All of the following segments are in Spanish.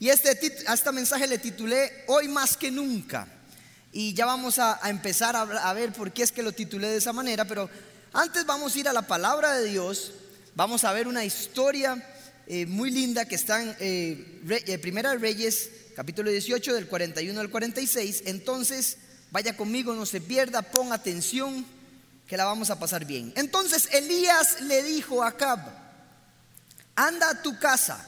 Y este, a este mensaje le titulé Hoy más que nunca. Y ya vamos a, empezar a, ver por qué es que lo titulé de esa manera, pero antes vamos a ir a la palabra de Dios, vamos a ver una historia eh, muy linda que está en eh, eh, Primera de Reyes, capítulo 18, del 41 al 46. Entonces, vaya conmigo, no se pierda, pon atención, que la vamos a pasar bien. Entonces Elías le dijo a Acab, anda a tu casa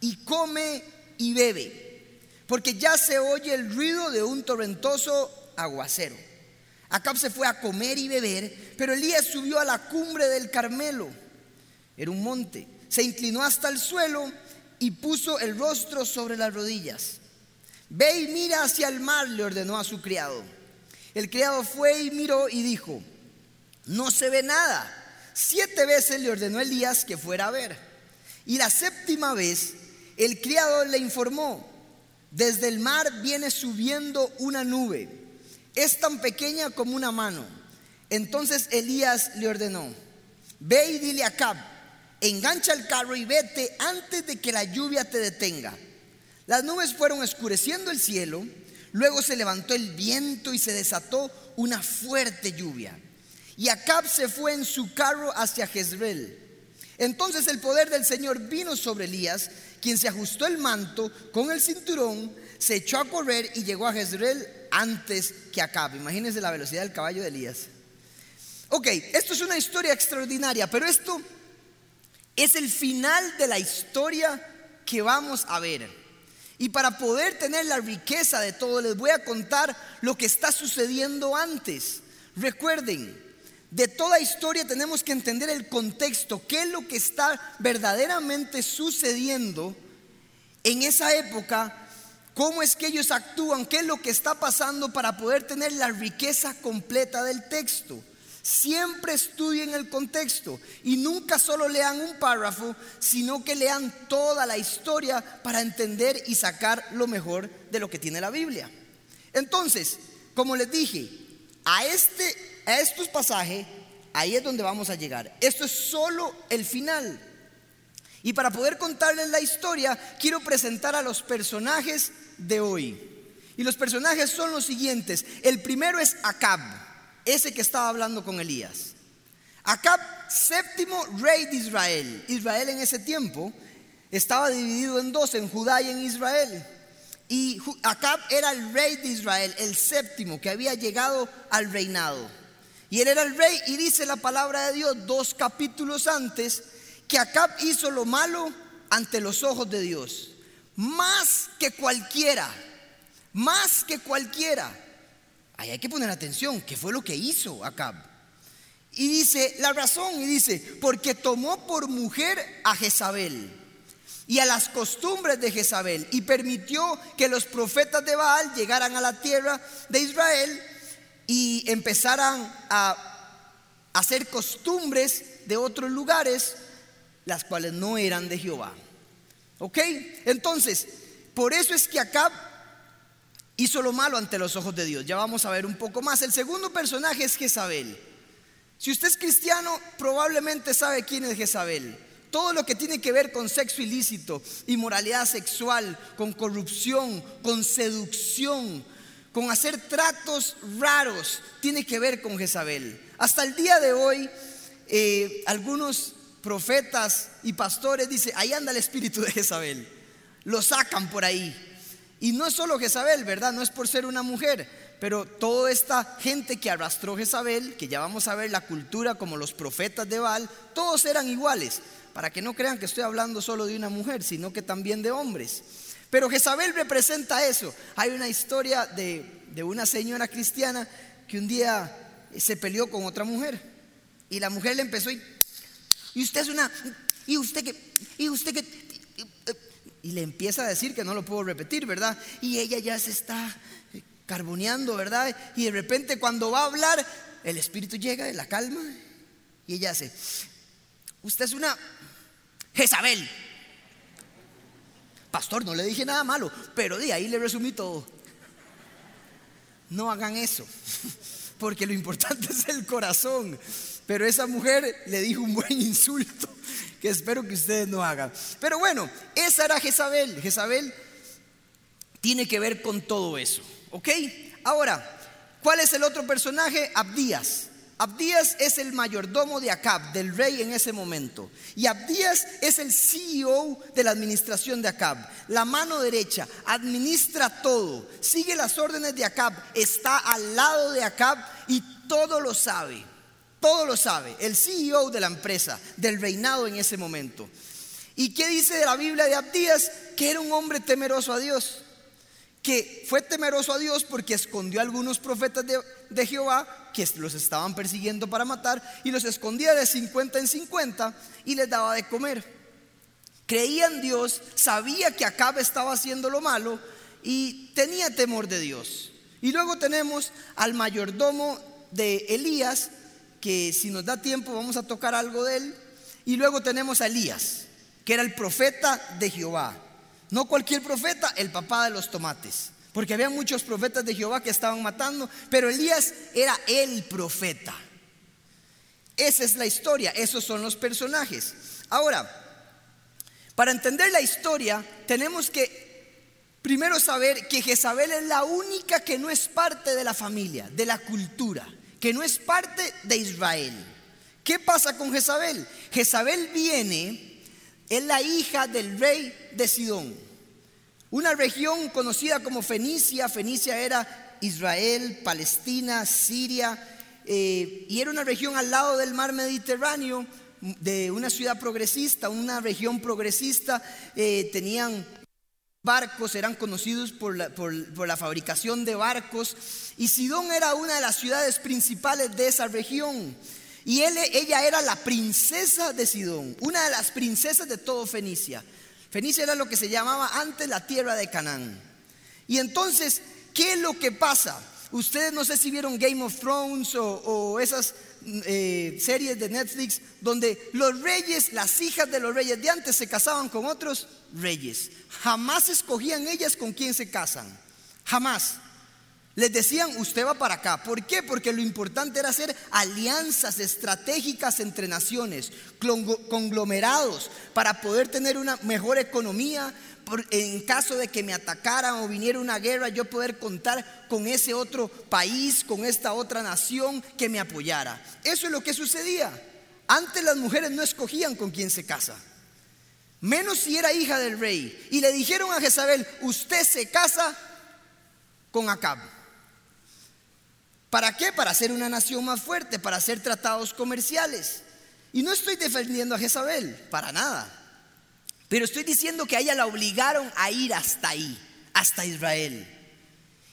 y come y bebe porque ya se oye el ruido de un torrentoso aguacero. Acab se fue a comer y beber, pero Elías subió a la cumbre del Carmelo. Era un monte. Se inclinó hasta el suelo y puso el rostro sobre las rodillas. Ve y mira hacia el mar, le ordenó a su criado. El criado fue y miró y dijo, no se ve nada. Siete veces le ordenó Elías que fuera a ver. Y la séptima vez el criado le informó, desde el mar viene subiendo una nube. Es tan pequeña como una mano. Entonces Elías le ordenó, ve y dile a Cab, engancha el carro y vete antes de que la lluvia te detenga. Las nubes fueron oscureciendo el cielo, luego se levantó el viento y se desató una fuerte lluvia. Y Acab se fue en su carro hacia Jezreel. Entonces el poder del Señor vino sobre Elías quien se ajustó el manto con el cinturón, se echó a correr y llegó a Jezreel antes que Acab. Imagínense la velocidad del caballo de Elías. Ok, esto es una historia extraordinaria, pero esto es el final de la historia que vamos a ver. Y para poder tener la riqueza de todo, les voy a contar lo que está sucediendo antes. Recuerden, de toda historia tenemos que entender el contexto, qué es lo que está verdaderamente sucediendo en esa época, cómo es que ellos actúan, qué es lo que está pasando para poder tener la riqueza completa del texto. Siempre estudien el contexto y nunca solo lean un párrafo, sino que lean toda la historia para entender y sacar lo mejor de lo que tiene la Biblia. Entonces, como les dije, a este a estos pasajes, ahí es donde vamos a llegar. Esto es solo el final. Y para poder contarles la historia, quiero presentar a los personajes de hoy. Y los personajes son los siguientes. El primero es Acab, ese que estaba hablando con Elías. Acab, séptimo rey de Israel. Israel en ese tiempo estaba dividido en dos, en Judá y en Israel. Y Acab era el rey de Israel, el séptimo que había llegado al reinado. Y él era el rey y dice la palabra de Dios dos capítulos antes que Acab hizo lo malo ante los ojos de Dios. Más que cualquiera, más que cualquiera. Ahí hay que poner atención, ¿qué fue lo que hizo Acab? Y dice la razón, y dice, porque tomó por mujer a Jezabel y a las costumbres de Jezabel y permitió que los profetas de Baal llegaran a la tierra de Israel y empezaran a hacer costumbres de otros lugares, las cuales no eran de Jehová. ¿Ok? Entonces, por eso es que Acab hizo lo malo ante los ojos de Dios. Ya vamos a ver un poco más. El segundo personaje es Jezabel. Si usted es cristiano, probablemente sabe quién es Jezabel. Todo lo que tiene que ver con sexo ilícito, inmoralidad sexual, con corrupción, con seducción, con hacer tratos raros, tiene que ver con Jezabel. Hasta el día de hoy, eh, algunos profetas y pastores dicen, ahí anda el espíritu de Jezabel. Lo sacan por ahí. Y no es solo Jezabel, ¿verdad? No es por ser una mujer, pero toda esta gente que arrastró Jezabel, que ya vamos a ver la cultura como los profetas de Baal, todos eran iguales. Para que no crean que estoy hablando solo de una mujer, sino que también de hombres. Pero Jezabel representa eso. Hay una historia de, una señora cristiana que un día se peleó con otra mujer. Y la mujer le empezó y, y usted es una, y usted que, y usted que, y le empieza a decir que no lo puedo repetir, ¿verdad? Y ella ya se está carboneando, ¿verdad? Y de repente cuando va a hablar, el espíritu llega de la calma y ella hace, usted es una Jezabel. Pastor, no le dije nada malo, pero de ahí le resumí todo. No hagan eso, porque lo importante es el corazón. Pero esa mujer le dijo un buen insulto que espero que ustedes no hagan. Pero bueno, esa era Jezabel. Jezabel tiene que ver con todo eso. ¿Ok? Ahora, ¿cuál es el otro personaje? Abdías. Abdías es el mayordomo de Acab, del rey en ese momento. Y Abdías es el CEO de la administración de Acab. La mano derecha, administra todo, sigue las órdenes de Acab, está al lado de Acab y todo lo sabe. Todo lo sabe. El CEO de la empresa, del reinado en ese momento. ¿Y qué dice de la Biblia de Abdías? Que era un hombre temeroso a Dios que fue temeroso a Dios porque escondió a algunos profetas de, Jehová que los estaban persiguiendo para matar y los escondía de 50 en 50 y les daba de comer. Creía en Dios, sabía que Acab estaba haciendo lo malo y tenía temor de Dios. Y luego tenemos al mayordomo de Elías, que si nos da tiempo vamos a tocar algo de él. Y luego tenemos a Elías, que era el profeta de Jehová. No cualquier profeta, el papá de los tomates. Porque había muchos profetas de Jehová que estaban matando, pero Elías era el profeta. Esa es la historia, esos son los personajes. Ahora, para entender la historia, tenemos que primero saber que Jezabel es la única que no es parte de la familia, de la cultura, que no es parte de Israel. ¿Qué pasa con Jezabel? Jezabel viene es la hija del rey de Sidón. Una región conocida como Fenicia. Fenicia era Israel, Palestina, Siria. Eh, y era una región al lado del mar Mediterráneo, de una ciudad progresista, una región progresista. Eh, tenían barcos, eran conocidos por la, por la fabricación de barcos. Y Sidón era una de las ciudades principales de esa región. Y él, ella era la princesa de Sidón, una de las princesas de todo Fenicia. Fenicia era lo que se llamaba antes la tierra de Canaán. Y entonces, ¿qué es lo que pasa? Ustedes no sé si vieron Game of Thrones o, esas eh, series de Netflix donde los reyes, las hijas de los reyes de antes se casaban con otros reyes. Jamás escogían ellas con quién se casan. Jamás. Les decían, usted va para acá. ¿Por qué? Porque lo importante era hacer alianzas estratégicas entre naciones, conglomerados, para poder tener una mejor economía. En caso de que me atacaran o viniera una guerra, yo poder contar con ese otro país, con esta otra nación que me apoyara. Eso es lo que sucedía. Antes las mujeres no escogían con quién se casa. Menos si era hija del rey. Y le dijeron a Jezabel, usted se casa con Acab. ¿Para qué? Para ser una nación más fuerte, para hacer tratados comerciales. Y no estoy defendiendo a Jezabel, para nada. Pero estoy diciendo que a ella la obligaron a ir hasta ahí, hasta Israel.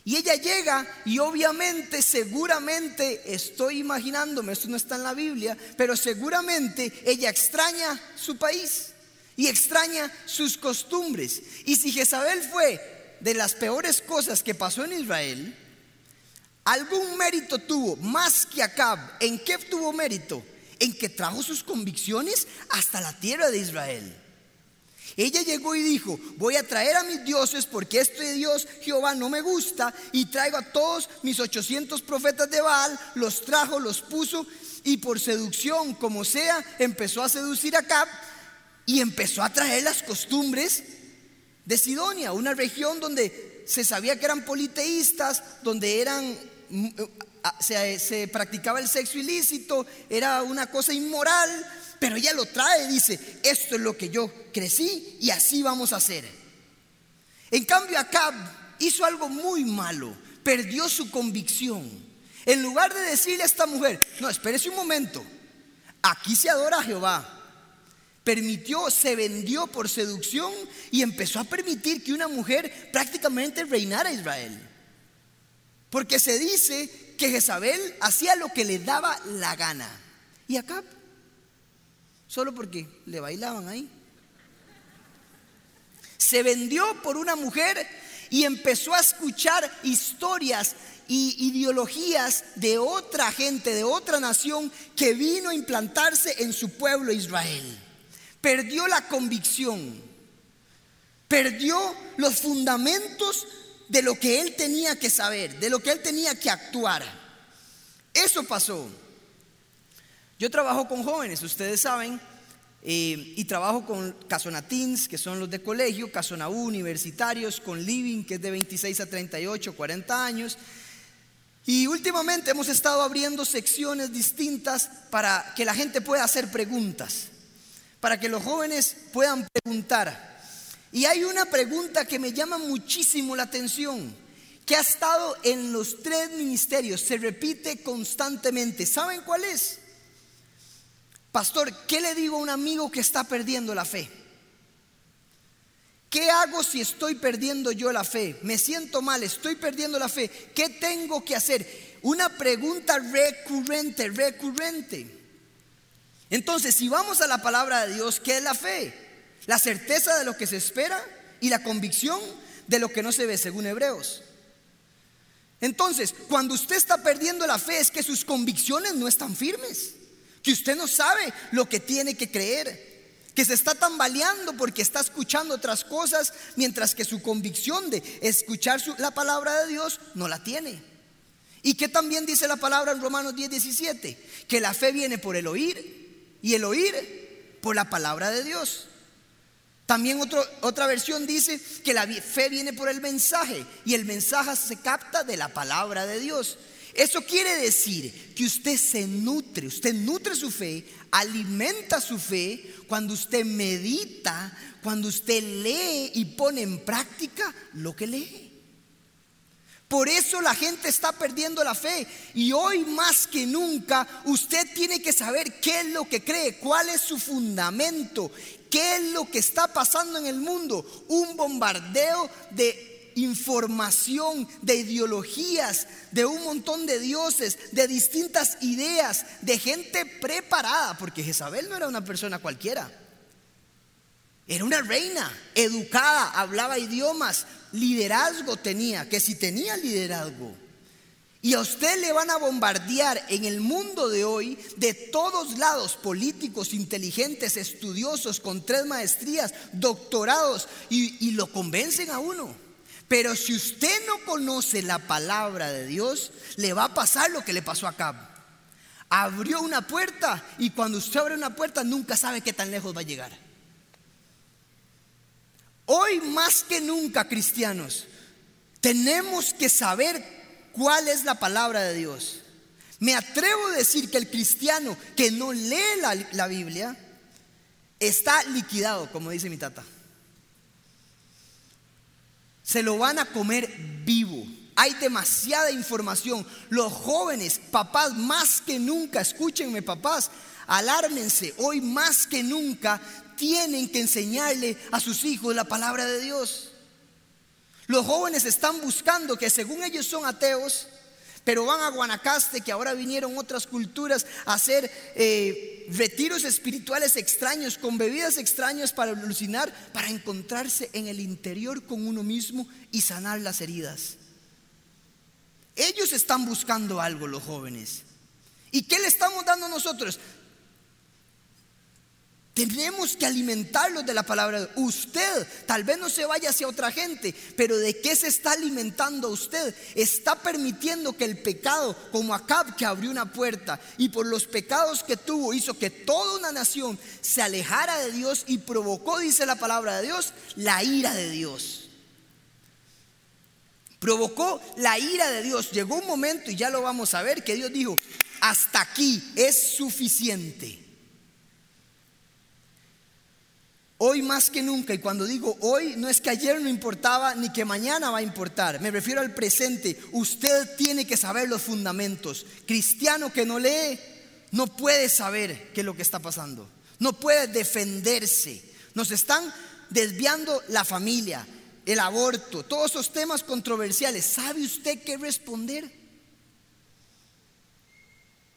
Y ella llega y obviamente, seguramente, estoy imaginándome, esto no está en la Biblia, pero seguramente ella extraña su país y extraña sus costumbres. Y si Jezabel fue de las peores cosas que pasó en Israel, algún mérito tuvo más que Acab. ¿En qué tuvo mérito? En que trajo sus convicciones hasta la tierra de Israel. Ella llegó y dijo, voy a traer a mis dioses porque este Dios Jehová no me gusta y traigo a todos mis 800 profetas de Baal, los trajo, los puso y por seducción, como sea, empezó a seducir a Acab y empezó a traer las costumbres de Sidonia, una región donde se sabía que eran politeístas, donde eran se, practicaba el sexo ilícito, era una cosa inmoral, pero ella lo trae, dice, esto es lo que yo crecí y así vamos a hacer. En cambio, Acab hizo algo muy malo, perdió su convicción. En lugar de decirle a esta mujer, no, espérese un momento, aquí se adora a Jehová. Permitió, se vendió por seducción y empezó a permitir que una mujer prácticamente reinara Israel. Porque se dice que Jezabel hacía lo que le daba la gana. Y acá, solo porque le bailaban ahí. Se vendió por una mujer y empezó a escuchar historias y ideologías de otra gente, de otra nación que vino a implantarse en su pueblo Israel. Perdió la convicción, perdió los fundamentos de lo que él tenía que saber, de lo que él tenía que actuar. Eso pasó. Yo trabajo con jóvenes, ustedes saben, eh, y trabajo con Casonatins, que son los de colegio, Casona universitarios, con Living, que es de 26 a 38, 40 años. Y últimamente hemos estado abriendo secciones distintas para que la gente pueda hacer preguntas, para que los jóvenes puedan preguntar. Y hay una pregunta que me llama muchísimo la atención, que ha estado en los tres ministerios, se repite constantemente. ¿Saben cuál es? Pastor, ¿qué le digo a un amigo que está perdiendo la fe? ¿Qué hago si estoy perdiendo yo la fe? Me siento mal, estoy perdiendo la fe. ¿Qué tengo que hacer? Una pregunta recurrente, recurrente. Entonces, si vamos a la palabra de Dios, ¿qué es la fe? La certeza de lo que se espera y la convicción de lo que no se ve, según Hebreos. Entonces, cuando usted está perdiendo la fe es que sus convicciones no están firmes, que usted no sabe lo que tiene que creer que se está tambaleando porque está escuchando otras cosas, mientras que su convicción de escuchar la palabra de Dios no la tiene. Y que también dice la palabra en Romanos 10, 17, que la fe viene por el oír y el oír por la palabra de Dios. También otra versión dice que la fe viene por el mensaje y el mensaje se capta de la palabra de Dios. Eso quiere decir que usted se nutre, usted nutre su fe, alimenta su fe cuando usted medita, cuando usted lee y pone en práctica lo que lee. Por eso la gente está perdiendo la fe y hoy más que nunca usted tiene que saber qué es lo que cree, cuál es su fundamento, qué es lo que está pasando en el mundo. Un bombardeo de información, de ideologías, de un montón de dioses, de distintas ideas, de gente preparada, porque Jezabel no era una persona cualquiera. Era una reina, educada, hablaba idiomas, liderazgo tenía, que si tenía liderazgo. Y a usted le van a bombardear en el mundo de hoy de todos lados políticos, inteligentes, estudiosos, con tres maestrías, doctorados, y, y lo convencen a uno. Pero si usted no conoce la palabra de Dios, le va a pasar lo que le pasó a Cab. Abrió una puerta y cuando usted abre una puerta nunca sabe qué tan lejos va a llegar. Hoy más que nunca, cristianos, tenemos que saber cuál es la palabra de Dios. Me atrevo a decir que el cristiano que no lee la, la Biblia está liquidado, como dice mi tata se lo van a comer vivo. Hay demasiada información. Los jóvenes, papás, más que nunca, escúchenme papás, alármense, hoy más que nunca tienen que enseñarle a sus hijos la palabra de Dios. Los jóvenes están buscando que según ellos son ateos, pero van a Guanacaste, que ahora vinieron otras culturas a hacer eh, retiros espirituales extraños, con bebidas extrañas para alucinar, para encontrarse en el interior con uno mismo y sanar las heridas. Ellos están buscando algo, los jóvenes. ¿Y qué le estamos dando nosotros? Tenemos que alimentarlos de la palabra. Usted tal vez no se vaya hacia otra gente, pero ¿de qué se está alimentando usted? Está permitiendo que el pecado, como Acab que abrió una puerta y por los pecados que tuvo hizo que toda una nación se alejara de Dios y provocó, dice la palabra de Dios, la ira de Dios. Provocó la ira de Dios. Llegó un momento, y ya lo vamos a ver, que Dios dijo, hasta aquí es suficiente. Hoy más que nunca, y cuando digo hoy, no es que ayer no importaba ni que mañana va a importar, me refiero al presente. Usted tiene que saber los fundamentos. Cristiano que no lee, no puede saber qué es lo que está pasando, no puede defenderse. Nos están desviando la familia, el aborto, todos esos temas controversiales. ¿Sabe usted qué responder?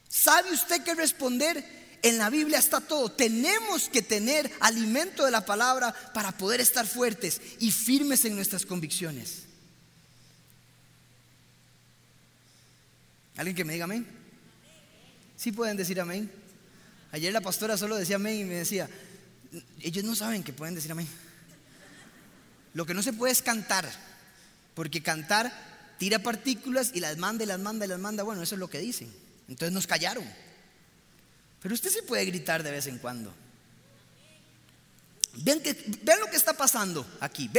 ¿Sabe usted qué responder? En la Biblia está todo. Tenemos que tener alimento de la palabra para poder estar fuertes y firmes en nuestras convicciones. ¿Alguien que me diga amén? ¿Sí pueden decir amén? Ayer la pastora solo decía amén y me decía, ellos no saben que pueden decir amén. Lo que no se puede es cantar, porque cantar tira partículas y las manda y las manda y las manda. Bueno, eso es lo que dicen. Entonces nos callaron. Pero usted sí puede gritar de vez en cuando. Vean, que, lo que está pasando aquí,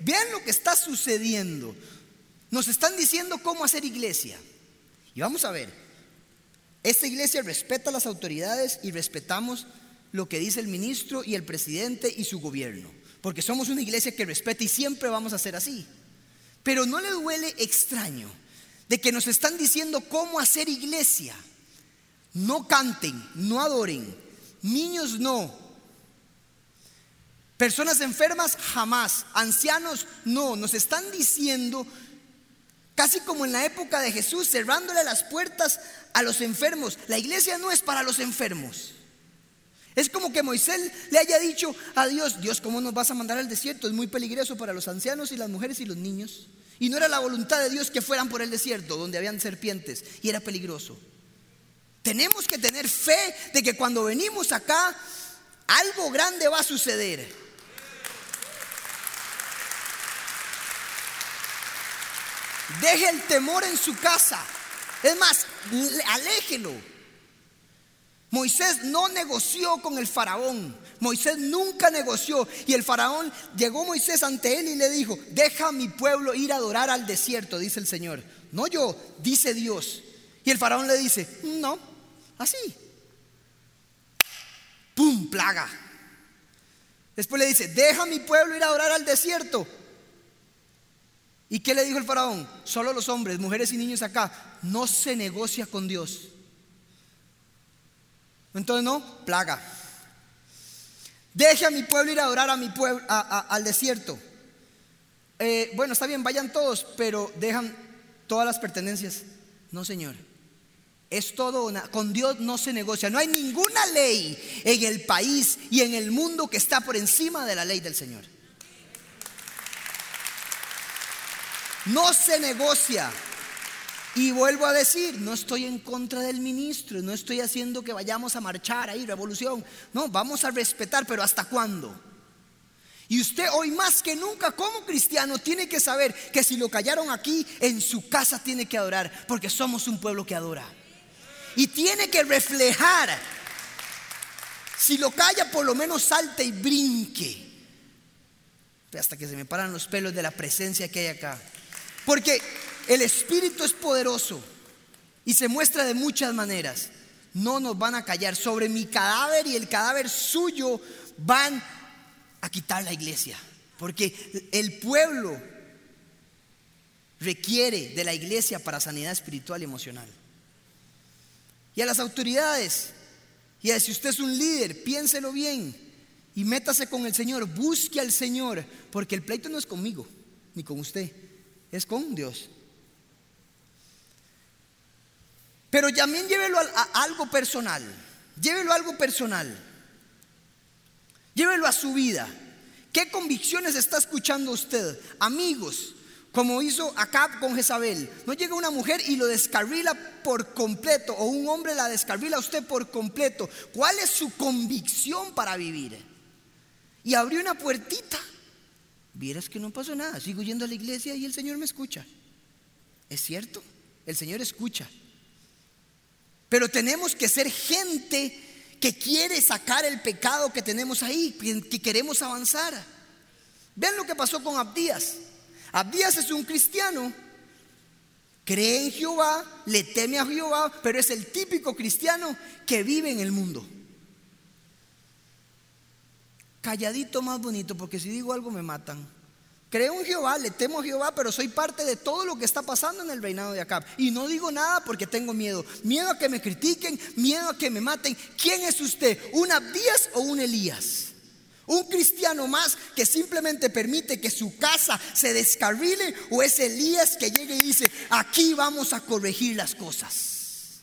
vean lo que está sucediendo. Nos están diciendo cómo hacer iglesia. Y vamos a ver, esta iglesia respeta a las autoridades y respetamos lo que dice el ministro y el presidente y su gobierno, porque somos una iglesia que respeta y siempre vamos a ser así. Pero no le duele extraño de que nos están diciendo cómo hacer iglesia. No canten, no adoren, niños no, personas enfermas jamás, ancianos no, nos están diciendo casi como en la época de Jesús, cerrándole las puertas a los enfermos. La iglesia no es para los enfermos. Es como que Moisés le haya dicho a Dios, Dios, ¿cómo nos vas a mandar al desierto? Es muy peligroso para los ancianos y las mujeres y los niños. Y no era la voluntad de Dios que fueran por el desierto, donde habían serpientes, y era peligroso. Tenemos que tener fe de que cuando venimos acá, algo grande va a suceder. Deje el temor en su casa. Es más, aléjelo. Moisés no negoció con el faraón. Moisés nunca negoció. Y el faraón llegó Moisés ante él y le dijo, deja a mi pueblo ir a adorar al desierto, dice el Señor. No yo, dice Dios. Y el faraón le dice, no, así. ¡Pum! Plaga. Después le dice, deja a mi pueblo ir a adorar al desierto. ¿Y qué le dijo el faraón? Solo los hombres, mujeres y niños acá. No se negocia con Dios. Entonces no, plaga. Deje a mi pueblo ir a adorar a mi pueblo, al desierto. Eh, bueno, está bien, vayan todos, pero dejan todas las pertenencias. No, Señor. Es todo, con Dios no se negocia. No hay ninguna ley en el país y en el mundo que está por encima de la ley del Señor. No se negocia. Y vuelvo a decir, no estoy en contra del ministro, no estoy haciendo que vayamos a marchar ahí, revolución. No, vamos a respetar, pero ¿hasta cuándo? Y usted hoy más que nunca como cristiano tiene que saber que si lo callaron aquí, en su casa tiene que adorar, porque somos un pueblo que adora. Y tiene que reflejar, si lo calla, por lo menos salte y brinque. Hasta que se me paran los pelos de la presencia que hay acá. Porque el Espíritu es poderoso y se muestra de muchas maneras. No nos van a callar. Sobre mi cadáver y el cadáver suyo van a quitar la iglesia. Porque el pueblo requiere de la iglesia para sanidad espiritual y emocional. Y a las autoridades, y a si usted es un líder, piénselo bien y métase con el Señor, busque al Señor, porque el pleito no es conmigo ni con usted es con Dios. Pero también llévelo a, algo personal. Llévelo a algo personal. Llévelo a su vida. ¿Qué convicciones está escuchando usted? Amigos, como hizo Acab con Jezabel. No llega una mujer y lo descarrila por completo, o un hombre la descarrila a usted por completo. ¿Cuál es su convicción para vivir? Y abrió una puertita vieras que no pasó nada, sigo yendo a la iglesia y el Señor me escucha. Es cierto, el Señor escucha. Pero tenemos que ser gente que quiere sacar el pecado que tenemos ahí, que queremos avanzar. Vean lo que pasó con Abdías. Abdías es un cristiano, cree en Jehová, le teme a Jehová, pero es el típico cristiano que vive en el mundo calladito más bonito, porque si digo algo me matan. Creo en Jehová, le temo a Jehová, pero soy parte de todo lo que está pasando en el reinado de Acab. Y no digo nada porque tengo miedo. Miedo a que me critiquen, miedo a que me maten. ¿Quién es usted? ¿Un Abdías o un Elías? ¿Un cristiano más que simplemente permite que su casa se descarrile? ¿O es Elías que llega y dice, aquí vamos a corregir las cosas?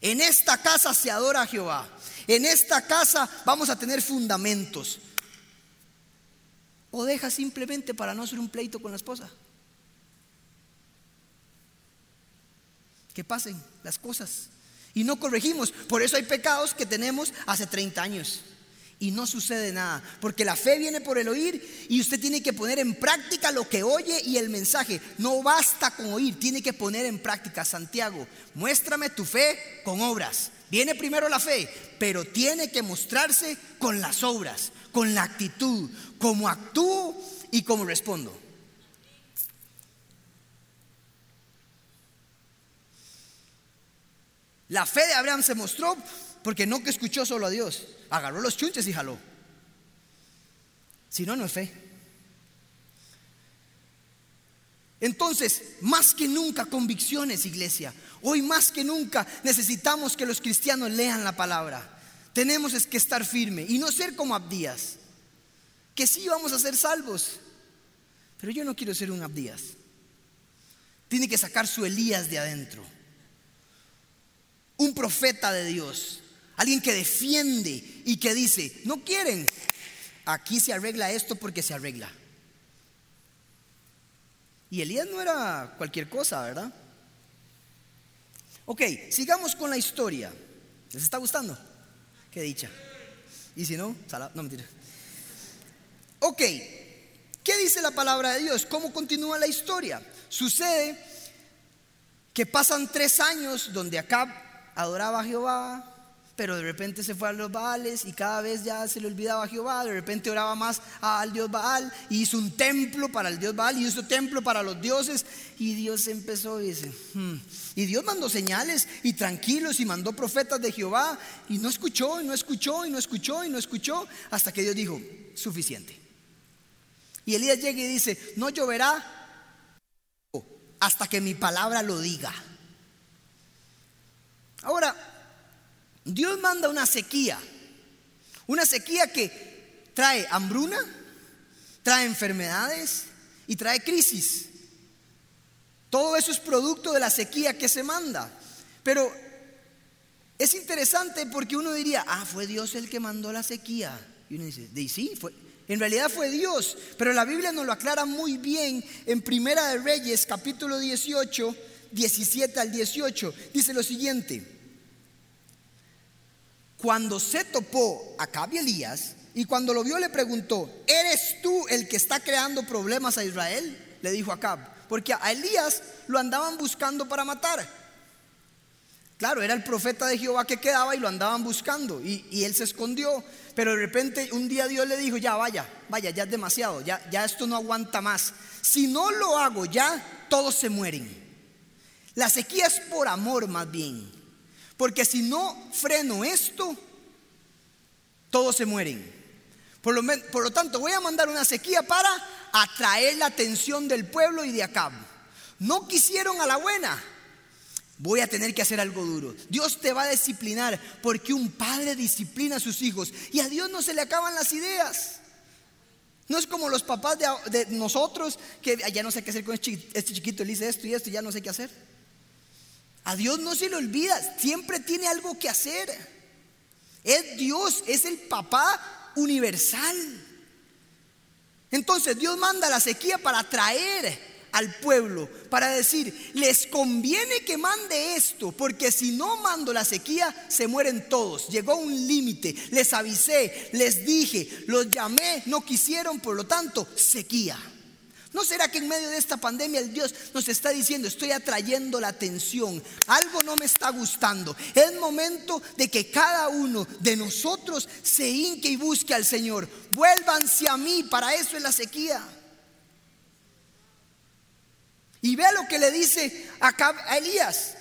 En esta casa se adora a Jehová. En esta casa vamos a tener fundamentos. O deja simplemente para no hacer un pleito con la esposa. Que pasen las cosas. Y no corregimos. Por eso hay pecados que tenemos hace 30 años. Y no sucede nada. Porque la fe viene por el oír y usted tiene que poner en práctica lo que oye y el mensaje. No basta con oír, tiene que poner en práctica. Santiago, muéstrame tu fe con obras. Viene primero la fe, pero tiene que mostrarse con las obras, con la actitud, cómo actúo y cómo respondo. La fe de Abraham se mostró porque no que escuchó solo a Dios, agarró los chunches y jaló. Si no, no es fe. Entonces, más que nunca convicciones, iglesia. Hoy más que nunca necesitamos que los cristianos lean la palabra. Tenemos que estar firme y no ser como Abdías. Que sí vamos a ser salvos. Pero yo no quiero ser un Abdías. Tiene que sacar su Elías de adentro. Un profeta de Dios. Alguien que defiende y que dice, no quieren. Aquí se arregla esto porque se arregla. Y Elías no era cualquier cosa, ¿verdad? Ok, sigamos con la historia. ¿Les está gustando? Qué dicha. Y si no, no mentira. Ok, ¿qué dice la palabra de Dios? ¿Cómo continúa la historia? Sucede que pasan tres años donde acá adoraba a Jehová, pero de repente se fue a los Baales y cada vez ya se le olvidaba a Jehová, de repente oraba más al Dios Baal y hizo un templo para el Dios Baal y hizo templo para los dioses y Dios empezó y dice, hmm". y Dios mandó señales y tranquilos y mandó profetas de Jehová y no escuchó y no escuchó y no escuchó y no escuchó hasta que Dios dijo, suficiente. Y Elías llega y dice, no lloverá hasta que mi palabra lo diga. Ahora, Dios manda una sequía, una sequía que trae hambruna, trae enfermedades y trae crisis. Todo eso es producto de la sequía que se manda. Pero es interesante porque uno diría, ah, fue Dios el que mandó la sequía. Y uno dice, sí, en realidad fue Dios. Pero la Biblia nos lo aclara muy bien en Primera de Reyes, capítulo 18, 17 al 18. Dice lo siguiente. Cuando se topó a Acab y Elías, y cuando lo vio le preguntó, ¿eres tú el que está creando problemas a Israel? Le dijo Acab, porque a Elías lo andaban buscando para matar. Claro, era el profeta de Jehová que quedaba y lo andaban buscando y, y, él se escondió. Pero de repente un día Dios le dijo, ya vaya, vaya, ya es demasiado, ya, ya esto no aguanta más. Si no lo hago ya, todos se mueren. La sequía es por amor más bien. Porque si no freno esto, todos se mueren. Por lo, tanto, voy a mandar una sequía para atraer la atención del pueblo y de acá. No quisieron a la buena. Voy a tener que hacer algo duro. Dios te va a disciplinar porque un padre disciplina a sus hijos y a Dios no se le acaban las ideas. No es como los papás de, nosotros que ya no sé qué hacer con este, este chiquito, le hice esto y esto y ya no sé qué hacer. A Dios no se le olvida, siempre tiene algo que hacer. Es Dios, es el papá universal. Entonces Dios manda la sequía para atraer al pueblo, para decir, les conviene que mande esto, porque si no mando la sequía, se mueren todos. Llegó un límite, les avisé, les dije, los llamé, no quisieron, por lo tanto, sequía. ¿No será que en medio de esta pandemia el Dios nos está diciendo, estoy atrayendo la atención, algo no me está gustando? Es momento de que cada uno de nosotros se hinque y busque al Señor. Vuélvanse a mí, para eso es la sequía. Y vea lo que le dice a Elías.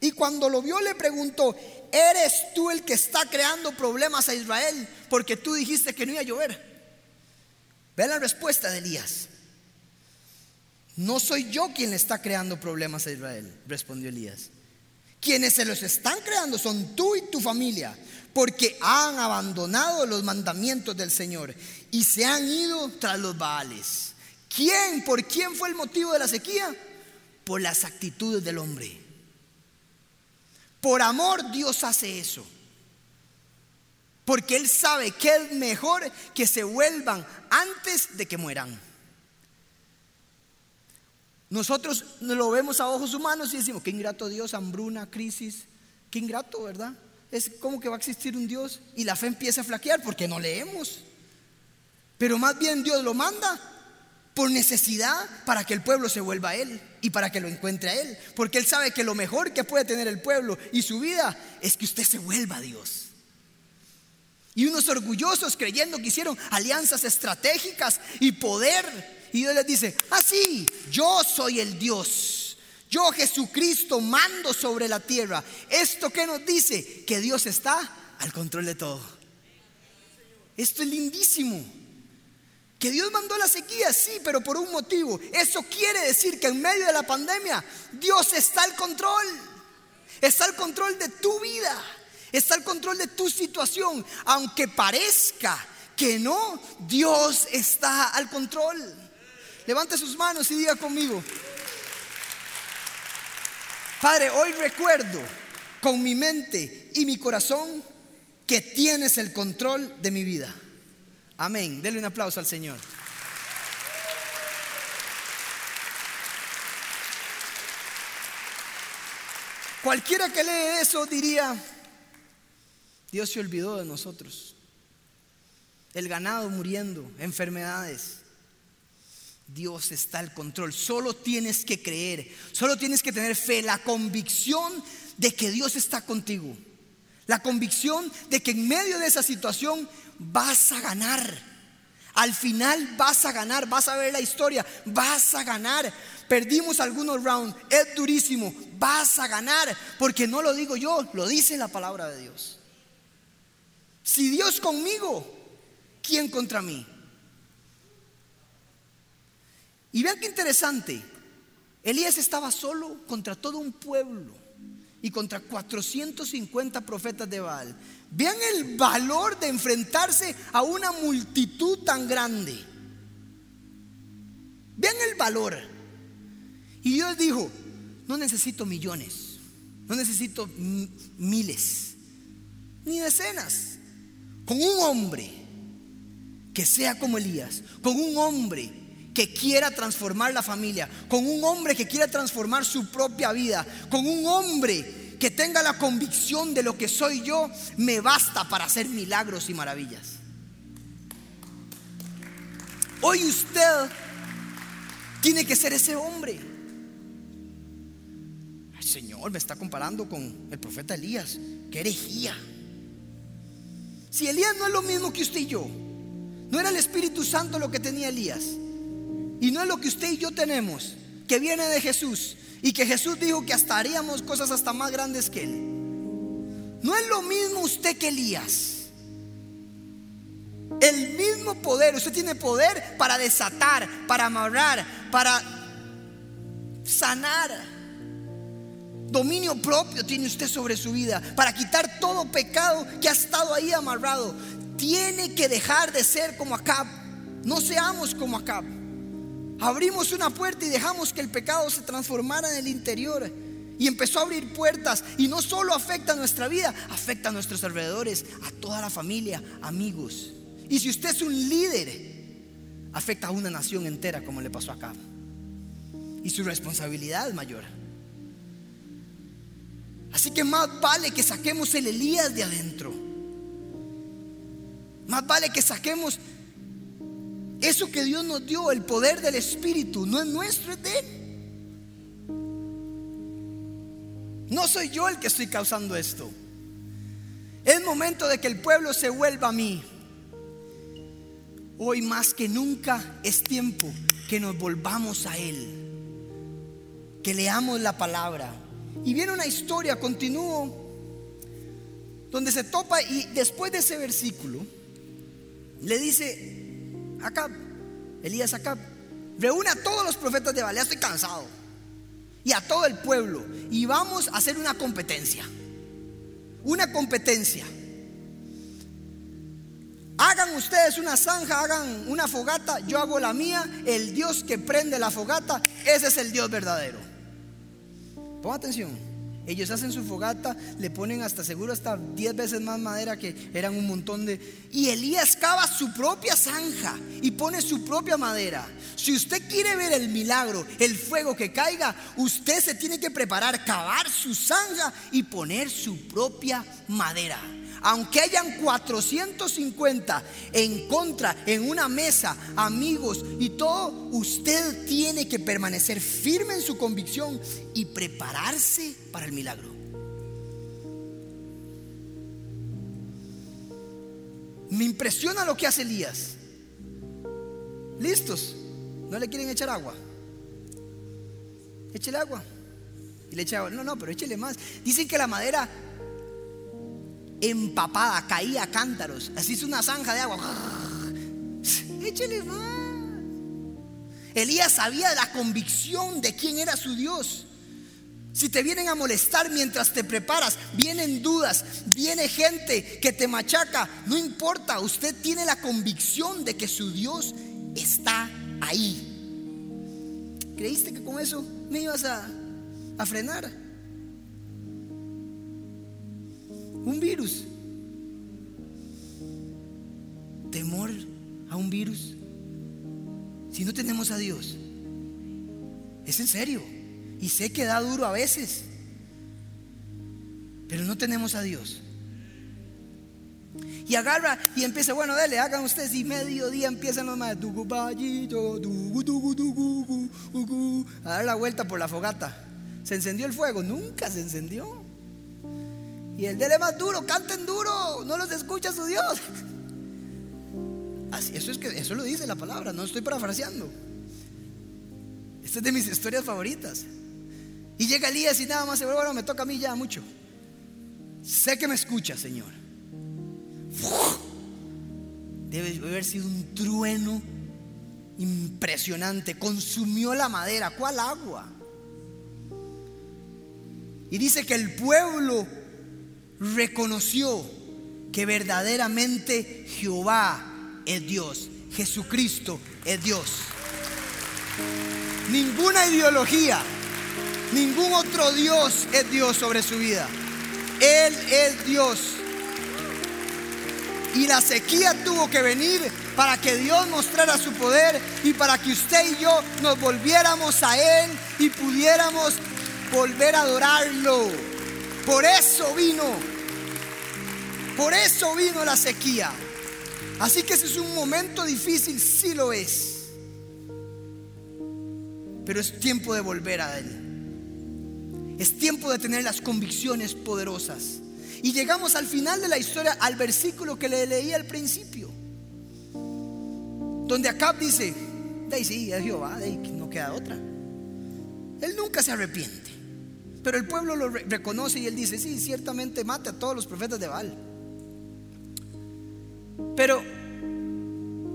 Y cuando lo vio le preguntó, ¿eres tú el que está creando problemas a Israel? Porque tú dijiste que no iba a llover. Ve la respuesta de Elías. No soy yo quien le está creando problemas a Israel, respondió Elías. Quienes se los están creando son tú y tu familia, porque han abandonado los mandamientos del Señor y se han ido tras los Baales. ¿Quién? ¿Por quién fue el motivo de la sequía? Por las actitudes del hombre. Por amor Dios hace eso. Porque Él sabe que es mejor que se vuelvan antes de que mueran. Nosotros lo vemos a ojos humanos y decimos, qué ingrato Dios, hambruna, crisis, qué ingrato, ¿verdad? Es como que va a existir un Dios y la fe empieza a flaquear porque no leemos. Pero más bien Dios lo manda por necesidad para que el pueblo se vuelva a Él y para que lo encuentre a Él. Porque Él sabe que lo mejor que puede tener el pueblo y su vida es que usted se vuelva a Dios. Y unos orgullosos creyendo que hicieron alianzas estratégicas y poder. Y Dios les dice, así, ah, yo soy el Dios. Yo Jesucristo mando sobre la tierra. ¿Esto que nos dice? Que Dios está al control de todo. Esto es lindísimo. Que Dios mandó la sequía, sí, pero por un motivo. Eso quiere decir que en medio de la pandemia Dios está al control. Está al control de tu vida. Está al control de tu situación. Aunque parezca que no, Dios está al control. Levante sus manos y diga conmigo. Padre, hoy recuerdo con mi mente y mi corazón que tienes el control de mi vida. Amén. Denle un aplauso al Señor. Cualquiera que lee eso diría, Dios se olvidó de nosotros. El ganado muriendo, enfermedades. Dios está al control. Solo tienes que creer, solo tienes que tener fe, la convicción de que Dios está contigo. La convicción de que en medio de esa situación vas a ganar. Al final vas a ganar, vas a ver la historia, vas a ganar. Perdimos algunos rounds, es durísimo, vas a ganar, porque no lo digo yo, lo dice la palabra de Dios. Si Dios conmigo, ¿quién contra mí? Y vean qué interesante. Elías estaba solo contra todo un pueblo y contra 450 profetas de Baal. Vean el valor de enfrentarse a una multitud tan grande. Vean el valor. Y Dios dijo, no necesito millones, no necesito miles, ni decenas con un hombre que sea como Elías, con un hombre que quiera transformar la familia, con un hombre que quiera transformar su propia vida, con un hombre que tenga la convicción de lo que soy yo, me basta para hacer milagros y maravillas. Hoy usted tiene que ser ese hombre. Ay, Señor, me está comparando con el profeta Elías. Qué herejía. Si Elías no es lo mismo que usted y yo, no era el Espíritu Santo lo que tenía Elías, y no es lo que usted y yo tenemos, que viene de Jesús, y que Jesús dijo que hasta haríamos cosas hasta más grandes que Él. No es lo mismo usted que Elías. El mismo poder, usted tiene poder para desatar, para amarrar, para sanar. Dominio propio tiene usted sobre su vida para quitar todo pecado que ha estado ahí amarrado. Tiene que dejar de ser como Acab. No seamos como Acab. Abrimos una puerta y dejamos que el pecado se transformara en el interior. Y empezó a abrir puertas. Y no solo afecta a nuestra vida, afecta a nuestros alrededores, a toda la familia, amigos. Y si usted es un líder, afecta a una nación entera como le pasó a Acab. Y su responsabilidad es mayor. Así que más vale que saquemos el Elías de adentro. Más vale que saquemos eso que Dios nos dio, el poder del Espíritu. No es nuestro, es de Él. No soy yo el que estoy causando esto. Es momento de que el pueblo se vuelva a mí. Hoy más que nunca es tiempo que nos volvamos a Él. Que leamos la palabra y viene una historia, continúo, donde se topa y después de ese versículo le dice Acab, Elías Acab, reúne a todos los profetas de Baal, estoy cansado, y a todo el pueblo, y vamos a hacer una competencia, una competencia. Hagan ustedes una zanja, hagan una fogata, yo hago la mía, el Dios que prende la fogata, ese es el Dios verdadero. Ponga atención. Ellos hacen su fogata, le ponen hasta seguro hasta 10 veces más madera que eran un montón de... Y Elías cava su propia zanja y pone su propia madera. Si usted quiere ver el milagro, el fuego que caiga, usted se tiene que preparar, cavar su zanja y poner su propia madera aunque hayan 450 en contra, en una mesa, amigos y todo, usted tiene que permanecer firme en su convicción y prepararse para el milagro. Me impresiona lo que hace Elías. ¿Listos? ¿No le quieren echar agua? Échele agua. Y le echa agua. No, no, pero échele más. Dicen que la madera empapada caía cántaros. Así es una zanja de agua. Échele más. Elías sabía la convicción de quién era su Dios. Si te vienen a molestar mientras te preparas, vienen dudas, viene gente que te machaca, no importa, usted tiene la convicción de que su Dios está ahí. ¿Creíste que con eso me ibas a, a frenar? Un virus. Temor a un virus. Si no tenemos a Dios, es en serio. Y sé que da duro a veces. Pero no tenemos a Dios. Y agarra y empieza, bueno, dale, hagan ustedes y mediodía empiezan los más a dar la vuelta por la fogata. ¿Se encendió el fuego? Nunca se encendió. Y el dele más duro, canten duro, no los escucha su Dios. Así, eso es que eso lo dice la palabra, no estoy parafraseando. Esta es de mis historias favoritas. Y llega Elías y nada más se bueno, me toca a mí ya mucho. Sé que me escucha, Señor. Debe haber sido un trueno impresionante. Consumió la madera. ¿Cuál agua? Y dice que el pueblo reconoció que verdaderamente Jehová es Dios. Jesucristo es Dios. Ninguna ideología, ningún otro Dios es Dios sobre su vida. Él es Dios. Y la sequía tuvo que venir para que Dios mostrara su poder y para que usted y yo nos volviéramos a Él y pudiéramos volver a adorarlo. Por eso vino, por eso vino la sequía. Así que ese es un momento difícil, sí lo es. Pero es tiempo de volver a Él. Es tiempo de tener las convicciones poderosas. Y llegamos al final de la historia, al versículo que le leí al principio, donde Acab dice, de sí, es Jehová, de no queda otra. Él nunca se arrepiente, pero el pueblo lo reconoce y él dice, sí, ciertamente mate a todos los profetas de Baal. Pero,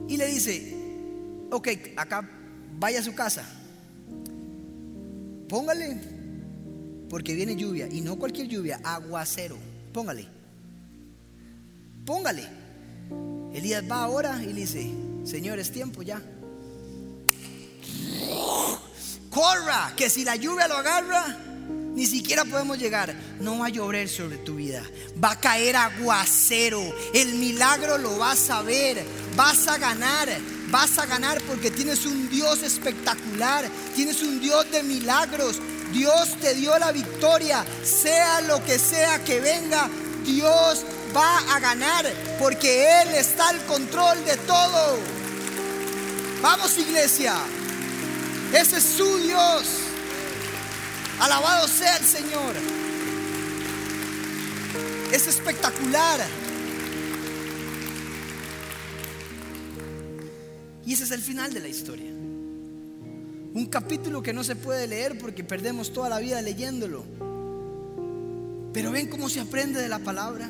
y le dice, ok, acá vaya a su casa, póngale, porque viene lluvia, y no cualquier lluvia, aguacero póngale. Póngale. Elías va ahora y le dice, Señor, es tiempo ya. Corra, que si la lluvia lo agarra, ni siquiera podemos llegar. No va a llover sobre tu vida. Va a caer aguacero. El milagro lo vas a ver. Vas a ganar. Vas a ganar porque tienes un Dios espectacular. Tienes un Dios de milagros. Dios te dio la victoria, sea lo que sea que venga, Dios va a ganar porque Él está al control de todo. Vamos iglesia, ese es su Dios. Alabado sea el Señor. Es espectacular. Y ese es el final de la historia. Un capítulo que no se puede leer porque perdemos toda la vida leyéndolo. Pero ven cómo se aprende de la palabra.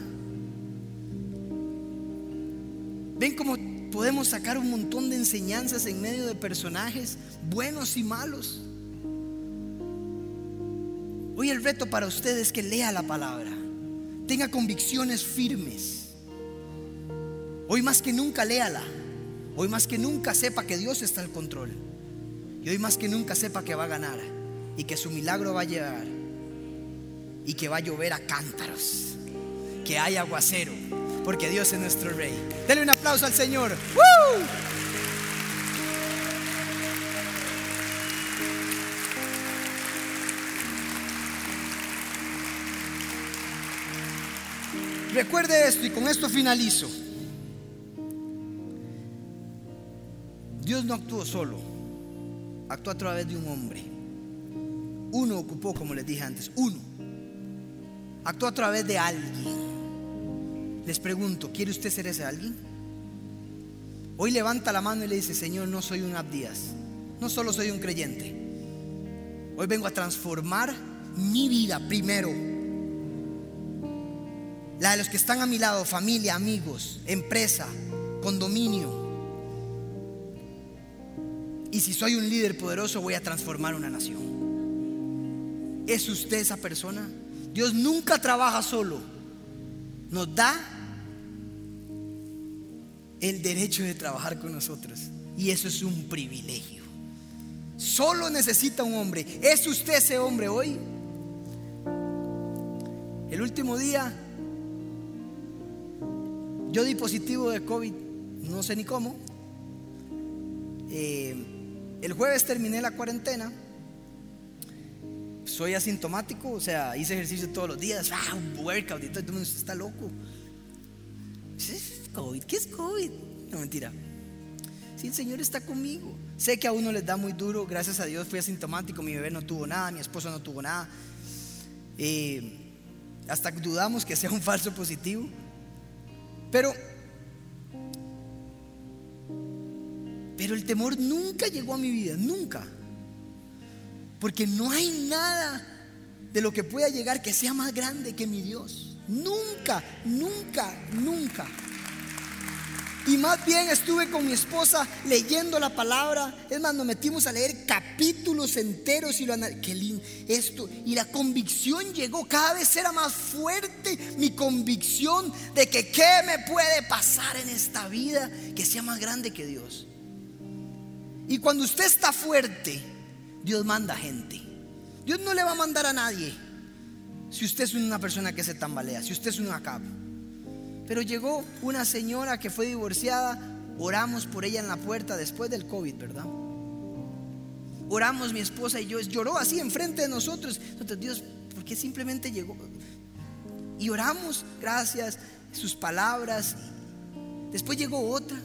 Ven cómo podemos sacar un montón de enseñanzas en medio de personajes buenos y malos. Hoy el reto para usted es que lea la palabra, tenga convicciones firmes. Hoy más que nunca léala. Hoy más que nunca sepa que Dios está al control. Y hoy más que nunca sepa que va a ganar y que su milagro va a llegar y que va a llover a cántaros, que hay aguacero, porque Dios es nuestro rey. Denle un aplauso al Señor. Recuerde esto y con esto finalizo. Dios no actuó solo actuó a través de un hombre. Uno ocupó, como les dije antes, uno. Actuó a través de alguien. Les pregunto, ¿quiere usted ser ese alguien? hoy levanta la mano y le dice, Señor, no soy un Abdías, no solo soy un creyente. Hoy vengo a transformar mi vida primero. La de los que están a mi lado, familia, amigos, empresa, condominio. Y si soy un líder poderoso, voy a transformar una nación. ¿Es usted esa persona? Dios nunca trabaja solo. Nos da el derecho de trabajar con nosotros. Y eso es un privilegio. Solo necesita un hombre. ¿Es usted ese hombre hoy? El último día yo di positivo de COVID, no sé ni cómo. Eh, el jueves terminé la cuarentena. Soy asintomático, o sea, hice ejercicio todos los días, ah, un workout y está loco. ¿Qué es COVID? ¿Qué es COVID? No, mentira. Sí, el Señor está conmigo. Sé que a uno les da muy duro, gracias a Dios fui asintomático, mi bebé no tuvo nada, mi esposo no tuvo nada. Eh, hasta dudamos que sea un falso positivo. Pero, pero el temor nunca llegó a mi vida, nunca. Porque no hay nada de lo que pueda llegar que sea más grande que mi Dios. Nunca, nunca, nunca. Y más bien estuve con mi esposa leyendo la palabra. Es más, nos metimos a leer capítulos enteros y lo Qué lindo esto. Y la convicción llegó. Cada vez era más fuerte mi convicción de que qué me puede pasar en esta vida que sea más grande que Dios. Y cuando usted está fuerte, Dios manda gente. Dios no le va a mandar a nadie. Si usted es una persona que se tambalea, si usted es un acabo. Pero llegó una señora que fue divorciada, oramos por ella en la puerta después del COVID, ¿verdad? Oramos mi esposa y yo, lloró así enfrente de nosotros. Entonces, Dios, ¿por qué simplemente llegó? Y oramos, gracias, sus palabras. Después llegó otra.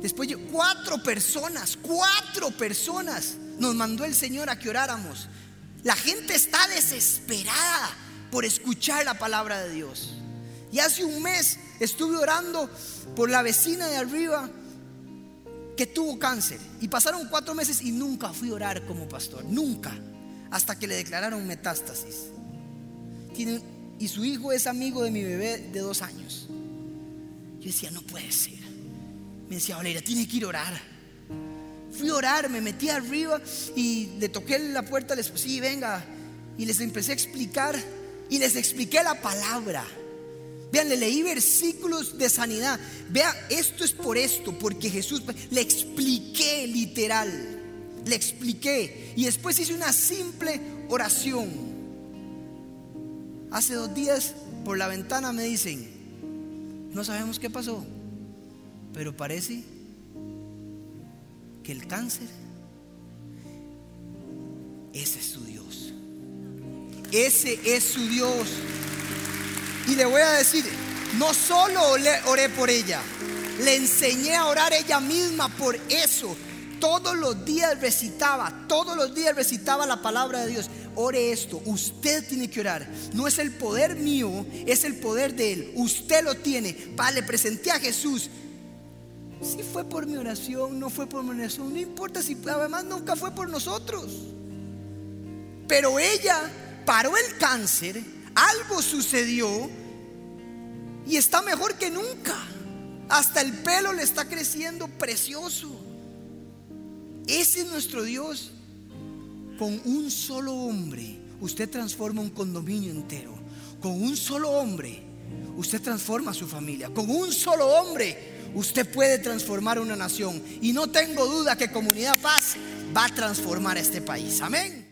Después cuatro personas, cuatro personas nos mandó el Señor a que oráramos. La gente está desesperada por escuchar la palabra de Dios. Y hace un mes estuve orando por la vecina de arriba que tuvo cáncer. Y pasaron cuatro meses y nunca fui a orar como pastor. Nunca. Hasta que le declararon metástasis. y su hijo es amigo de mi bebé de dos años. Yo decía, no puede ser. Me decía, Valeria, tiene que ir a orar. Fui a orar, me metí arriba y le toqué la puerta, les sí, venga. Y les empecé a explicar y les expliqué la palabra. Vean, le leí versículos de sanidad. Vea, esto es por esto, porque Jesús le expliqué literal. Le expliqué. Y después hice una simple oración. Hace dos días por la ventana me dicen, no sabemos qué pasó, pero parece que el cáncer, ese es su Dios. Ese es su Dios. Y le voy a decir, no solo oré por ella, le enseñé a orar ella misma por eso. Todos los días recitaba, todos los días recitaba la palabra de Dios. Ore esto, usted tiene que orar. No es el poder mío, es el poder de Él. Usted lo tiene. Pa, le presenté a Jesús. Si fue por mi oración, no fue por mi oración, no importa si además nunca fue por nosotros. Pero ella paró el cáncer, algo sucedió y está mejor que nunca. Hasta el pelo le está creciendo precioso. Ese es nuestro Dios. Con un solo hombre, usted transforma un condominio entero. Con un solo hombre, usted transforma su familia. Con un solo hombre, usted puede transformar una nación. Y no tengo duda que Comunidad Paz va a transformar este país. Amén.